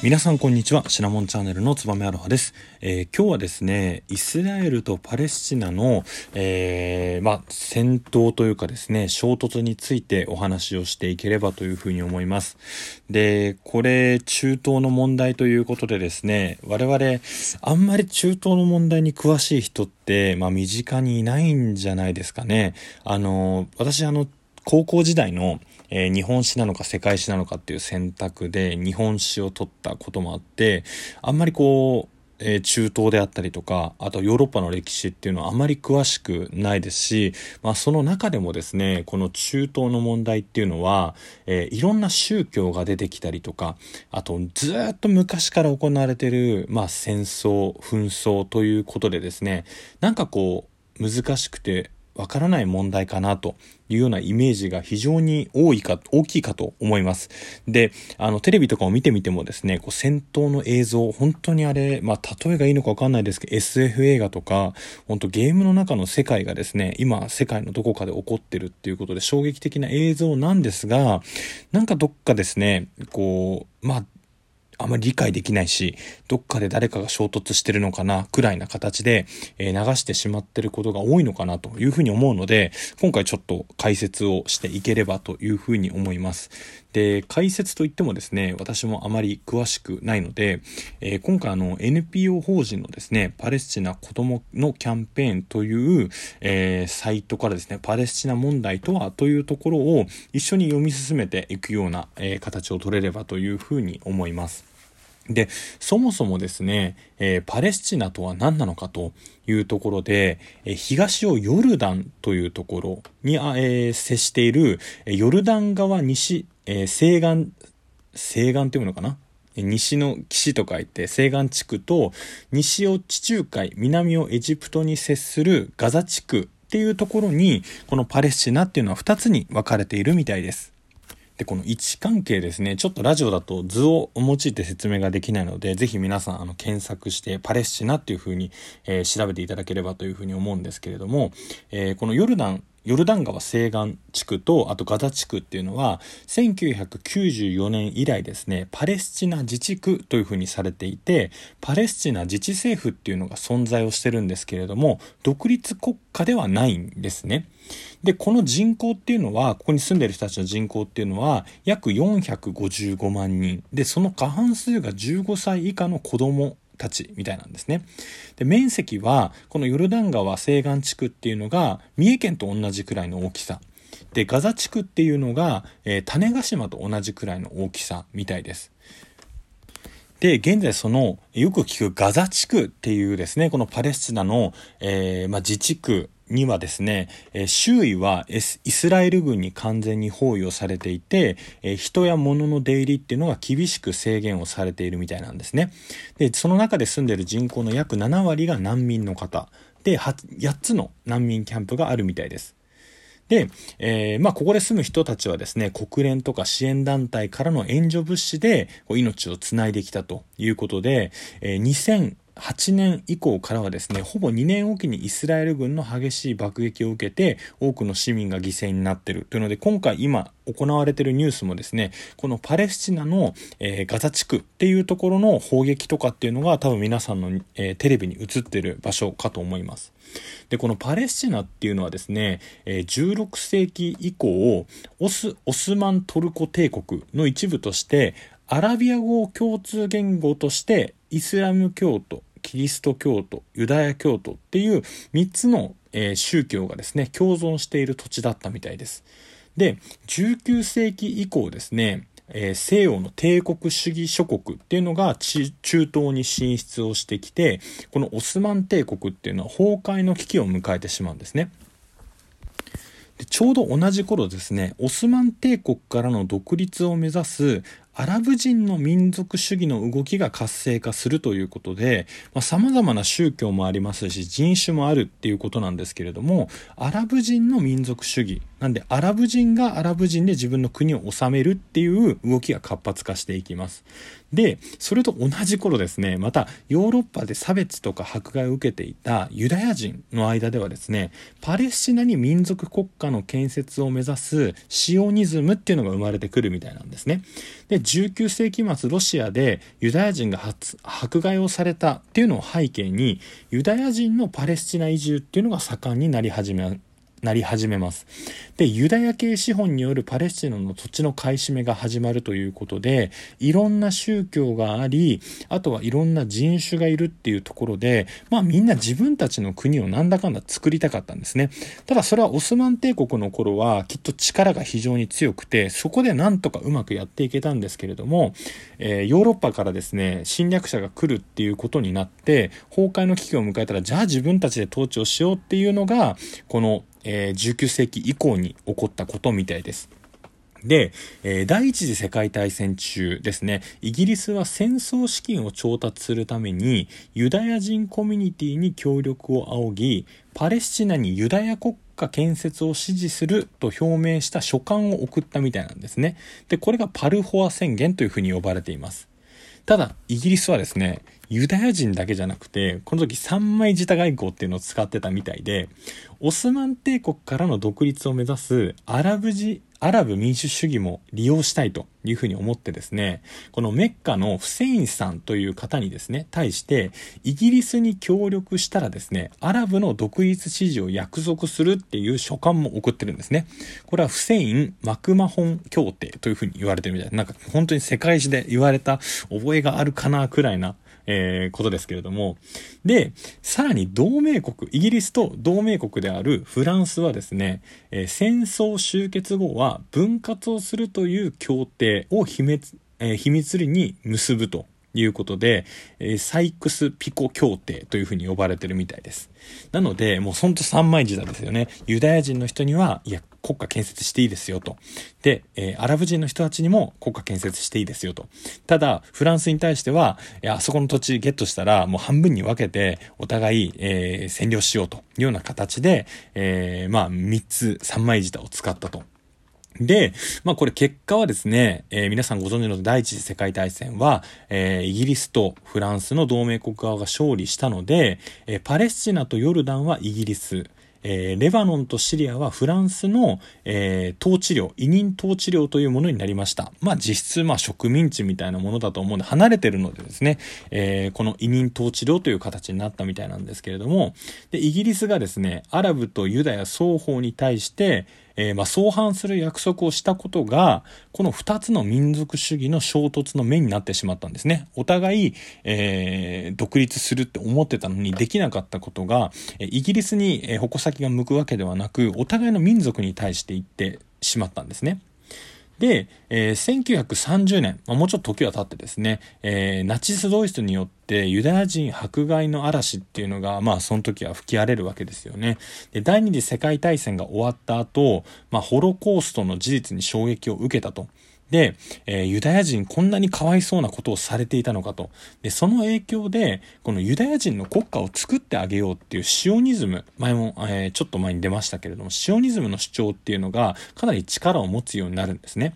皆さんこんにちは。シナモンチャンネルのつばめアロハです、えー、今日はですねイスラエルとパレスチナの、えー、まあ、戦闘というかですね衝突についてお話をしていければというふうに思います。でこれ中東の問題ということでですね我々あんまり中東の問題に詳しい人って、まあ、身近にいないんじゃないですかね。あの私あの高校時代のえー、日本史なのか世界史なのかっていう選択で日本史を取ったこともあって、あんまりこう、え、中東であったりとか、あとヨーロッパの歴史っていうのはあまり詳しくないですし、まあその中でもですね、この中東の問題っていうのは、えー、いろんな宗教が出てきたりとか、あとずっと昔から行われてる、まあ戦争、紛争ということでですね、なんかこう難しくてわからない問題かなというようなイメージが非常に多いか、大きいかと思います。で、あの、テレビとかを見てみてもですね、こう戦闘の映像、本当にあれ、まあ、例えがいいのかわかんないですけど、SF 映画とか、本当ゲームの中の世界がですね、今、世界のどこかで起こってるっていうことで衝撃的な映像なんですが、なんかどっかですね、こう、まあ、あまり理解できないし、どっかで誰かが衝突してるのかな、くらいな形で、えー、流してしまってることが多いのかなというふうに思うので、今回ちょっと解説をしていければというふうに思います。で、解説といってもですね、私もあまり詳しくないので、えー、今回あの NPO 法人のですね、パレスチナ子供のキャンペーンという、えー、サイトからですね、パレスチナ問題とはというところを一緒に読み進めていくような、えー、形を取れればというふうに思います。で、そもそもですね、えー、パレスチナとは何なのかというところで、えー、東をヨルダンというところに、えー、接している、ヨルダン川西、え西岸、西岸っていうのかな？西の岸と書いて西岸地区と西を地中海南をエジプトに接するガザ地区っていうところにこのパレスチナっていうのは2つに分かれているみたいです。で、この位置関係ですね、ちょっとラジオだと図を用いて説明ができないので、ぜひ皆さん、あの、検索して、パレスチナっていう風に、えー、調べていただければという風に思うんですけれども、えー、このヨルダンヨルダン川西岸地区とあとガザ地区っていうのは1994年以来ですねパレスチナ自治区というふうにされていてパレスチナ自治政府っていうのが存在をしてるんですけれども独立国家ではないんですね。でこの人口っていうのはここに住んでる人たちの人口っていうのは約455万人でその過半数が15歳以下の子供たちみたいなんですね。で、面積は、このヨルダン川西岸地区っていうのが、三重県と同じくらいの大きさ。で、ガザ地区っていうのが、えー、種子島と同じくらいの大きさみたいです。で、現在その、よく聞くガザ地区っていうですね、このパレスチナの、えー、まあ、自治区にはですね、えー、周囲はイスラエル軍に完全に包囲をされていて、えー、人や物の出入りっていうのが厳しく制限をされているみたいなんですね。で、その中で住んでいる人口の約7割が難民の方。で、8つの難民キャンプがあるみたいです。で、えー、まあ、ここで住む人たちはですね、国連とか支援団体からの援助物資で命をつないできたということで、えー、2000 8年以降からはですね、ほぼ2年おきにイスラエル軍の激しい爆撃を受けて、多くの市民が犠牲になっているというので、今回今行われているニュースもですね、このパレスチナの、えー、ガザ地区っていうところの砲撃とかっていうのが多分皆さんの、えー、テレビに映ってる場所かと思います。で、このパレスチナっていうのはですね、えー、16世紀以降、オス、オスマントルコ帝国の一部として、アラビア語を共通言語としてイスラム教徒キリスト教徒、ユダヤ教徒っていう3つの、え、宗教がですね、共存している土地だったみたいです。で、19世紀以降ですね、え、西洋の帝国主義諸国っていうのが中東に進出をしてきて、このオスマン帝国っていうのは崩壊の危機を迎えてしまうんですね。でちょうど同じ頃ですね、オスマン帝国からの独立を目指すアラブ人の民族主義の動きが活性化するということで、まあ、様々な宗教もありますし、人種もあるっていうことなんですけれども、アラブ人の民族主義。なんで、アラブ人がアラブ人で自分の国を治めるっていう動きが活発化していきます。で、それと同じ頃ですね、またヨーロッパで差別とか迫害を受けていたユダヤ人の間ではですね、パレスチナに民族国家の建設を目指すシオニズムっていうのが生まれてくるみたいなんですね。で、19世紀末ロシアでユダヤ人が迫害をされたっていうのを背景に、ユダヤ人のパレスチナ移住っていうのが盛んになり始めなり始めます。で、ユダヤ系資本によるパレスチナの土地の買い占めが始まるということで、いろんな宗教があり、あとはいろんな人種がいるっていうところで、まあみんな自分たちの国をなんだかんだ作りたかったんですね。ただそれはオスマン帝国の頃はきっと力が非常に強くて、そこでなんとかうまくやっていけたんですけれども、えー、ヨーロッパからですね、侵略者が来るっていうことになって、崩壊の危機を迎えたら、じゃあ自分たちで統治をしようっていうのが、このえー、19世紀以降に起こったことみたいです。で、えー、第一次世界大戦中ですね、イギリスは戦争資金を調達するためにユダヤ人コミュニティに協力を仰ぎ、パレスチナにユダヤ国家建設を支持すると表明した書簡を送ったみたいなんですね。で、これがパルフォア宣言というふうに呼ばれています。ただ、イギリスはですね、ユダヤ人だけじゃなくて、この時三枚舌外交っていうのを使ってたみたいで、オスマン帝国からの独立を目指すアラブ人、アラブ民主主義も利用したいというふうに思ってですね、このメッカのフセインさんという方にですね、対して、イギリスに協力したらですね、アラブの独立支持を約束するっていう書簡も送ってるんですね。これはフセイン・マクマホン協定というふうに言われてるみたいな、なんか本当に世界史で言われた覚えがあるかなくらいなえー、ことですけれども。で、さらに同盟国、イギリスと同盟国であるフランスはですね、えー、戦争終結後は分割をするという協定を秘密、えー、秘密裏に結ぶということで、えー、サイクス・ピコ協定というふうに呼ばれてるみたいです。なので、もうほんと三枚舌ですよね。ユダヤ人の人には、いや、国家建設していいですよと。で、えー、アラブ人の人たちにも国家建設していいですよと。ただ、フランスに対しては、いや、あそこの土地ゲットしたら、もう半分に分けて、お互い、えー、占領しようというような形で、えー、まあ、三つ、三枚舌を使ったと。で、まあこれ結果はですね、えー、皆さんご存知の第一次世界大戦は、えー、イギリスとフランスの同盟国側が勝利したので、えー、パレスチナとヨルダンはイギリス、えー、レバノンとシリアはフランスの、えー、統治領、委任統治領というものになりました。まあ実質、まあ植民地みたいなものだと思うんで、離れてるのでですね、えー、この委任統治領という形になったみたいなんですけれども、で、イギリスがですね、アラブとユダヤ双方に対して、えー、まあ、相反する約束をしたことが、この2つの民族主義の衝突の目になってしまったんですね。お互い、えー、独立するって思ってたのにできなかったことが、イギリスに矛先が向くわけではなく、お互いの民族に対して言ってしまったんですね。で、えー、1930年、もうちょっと時は経ってですね、えー、ナチスドイツによってユダヤ人迫害の嵐っていうのが、まあその時は吹き荒れるわけですよね。で、第二次世界大戦が終わった後、まあホロコーストの事実に衝撃を受けたと。で、えー、ユダヤ人こんなにかわいそうなことをされていたのかと。で、その影響で、このユダヤ人の国家を作ってあげようっていうシオニズム、前も、えー、ちょっと前に出ましたけれども、シオニズムの主張っていうのがかなり力を持つようになるんですね。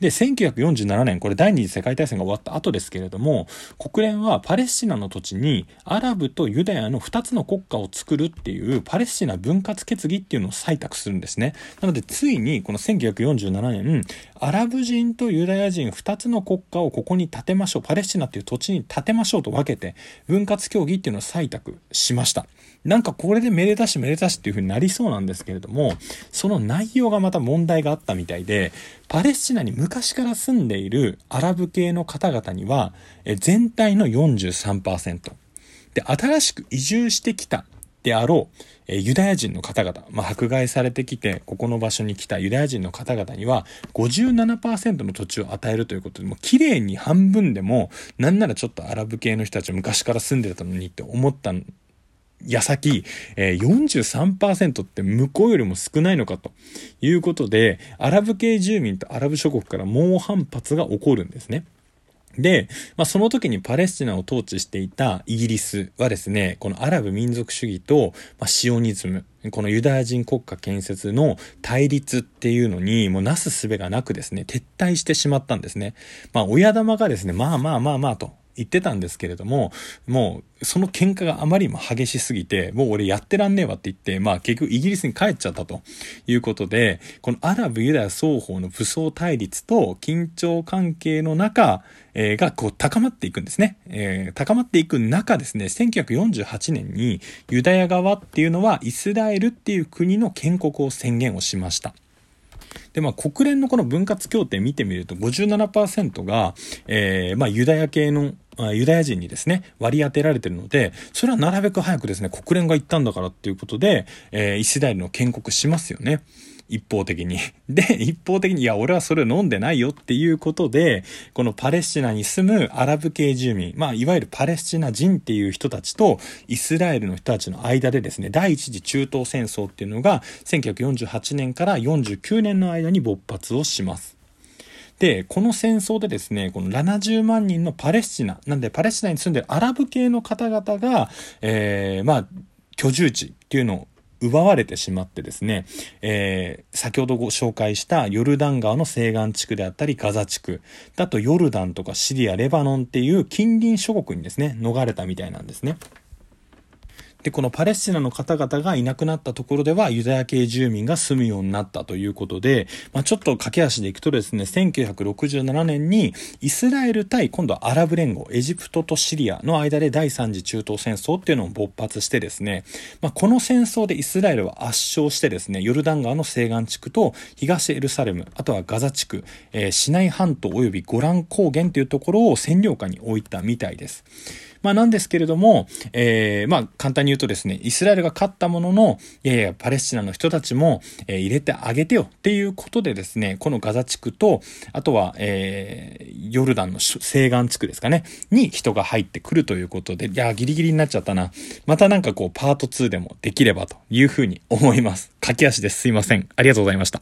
で、1947年、これ第二次世界大戦が終わった後ですけれども、国連はパレスチナの土地にアラブとユダヤの2つの国家を作るっていうパレスチナ分割決議っていうのを採択するんですね。なので、ついにこの1947年、アラブ人とユダヤ人2つの国家をここに建てましょう。パレスチナっていう土地に建てましょうと分けて、分割協議っていうのを採択しました。なんかこれでめでたしめでたしっていう風になりそうなんですけれども、その内容がまた問題があったみたいで、パレスチナに昔から住んでいるアラブ系の方々には、全体の43%。で、新しく移住してきたであろう、えユダヤ人の方々、まあ、迫害されてきて、ここの場所に来たユダヤ人の方々には、57%の土地を与えるということで、もう綺麗に半分でも、なんならちょっとアラブ系の人たちは昔から住んでたのにって思った矢先、え、43%って向こうよりも少ないのかということで、アラブ系住民とアラブ諸国から猛反発が起こるんですね。で、まあ、その時にパレスチナを統治していたイギリスはですね、このアラブ民族主義と、まあ、シオニズム、このユダヤ人国家建設の対立っていうのに、もうなすすべがなくですね、撤退してしまったんですね。まあ、親玉がですね、まあまあまあまあと、言ってたんですけれども、もうその喧嘩があまりにも激しすぎて、もう俺やってらんねえわって言って、まあ結局イギリスに帰っちゃったということで、このアラブユダヤ双方の武装対立と緊張関係の中、えー、がこう高まっていくんですね。えー、高まっていく中ですね、1948年にユダヤ側っていうのはイスラエルっていう国の建国を宣言をしました。で、まあ、国連のこの分割協定見てみると57%が、えー、まあ、ユダヤ系のユダヤ人にですね、割り当てられてるので、それはなるべく早くですね、国連が言ったんだからっていうことで、えー、イスラエルの建国しますよね。一方的に。で、一方的に、いや、俺はそれ飲んでないよっていうことで、このパレスチナに住むアラブ系住民、まあ、いわゆるパレスチナ人っていう人たちと、イスラエルの人たちの間でですね、第一次中東戦争っていうのが、1948年から49年の間に勃発をします。で、この戦争でですね、この70万人のパレスチナ、なんでパレスチナに住んでるアラブ系の方々が、えー、まあ、居住地っていうのを奪われてしまってですね、えー、先ほどご紹介したヨルダン川の西岸地区であったりガザ地区、だとヨルダンとかシリア、レバノンっていう近隣諸国にですね、逃れたみたいなんですね。で、このパレスチナの方々がいなくなったところではユダヤ系住民が住むようになったということで、まあ、ちょっと駆け足でいくとですね、1967年にイスラエル対今度はアラブ連合、エジプトとシリアの間で第三次中東戦争っていうのを勃発してですね、まあ、この戦争でイスラエルは圧勝してですね、ヨルダン川の西岸地区と東エルサレム、あとはガザ地区、えー、シナイ半島及びゴラン高原というところを占領下に置いたみたいです。まあなんですけれども、えー、まあ簡単に言うとですね、イスラエルが勝ったものの、いやいや、パレスチナの人たちも、えー、入れてあげてよっていうことでですね、このガザ地区と、あとは、えー、ヨルダンの西岸地区ですかね、に人が入ってくるということで、いや、ギリギリになっちゃったな。またなんかこう、パート2でもできればというふうに思います。駆け足です。すいません。ありがとうございました。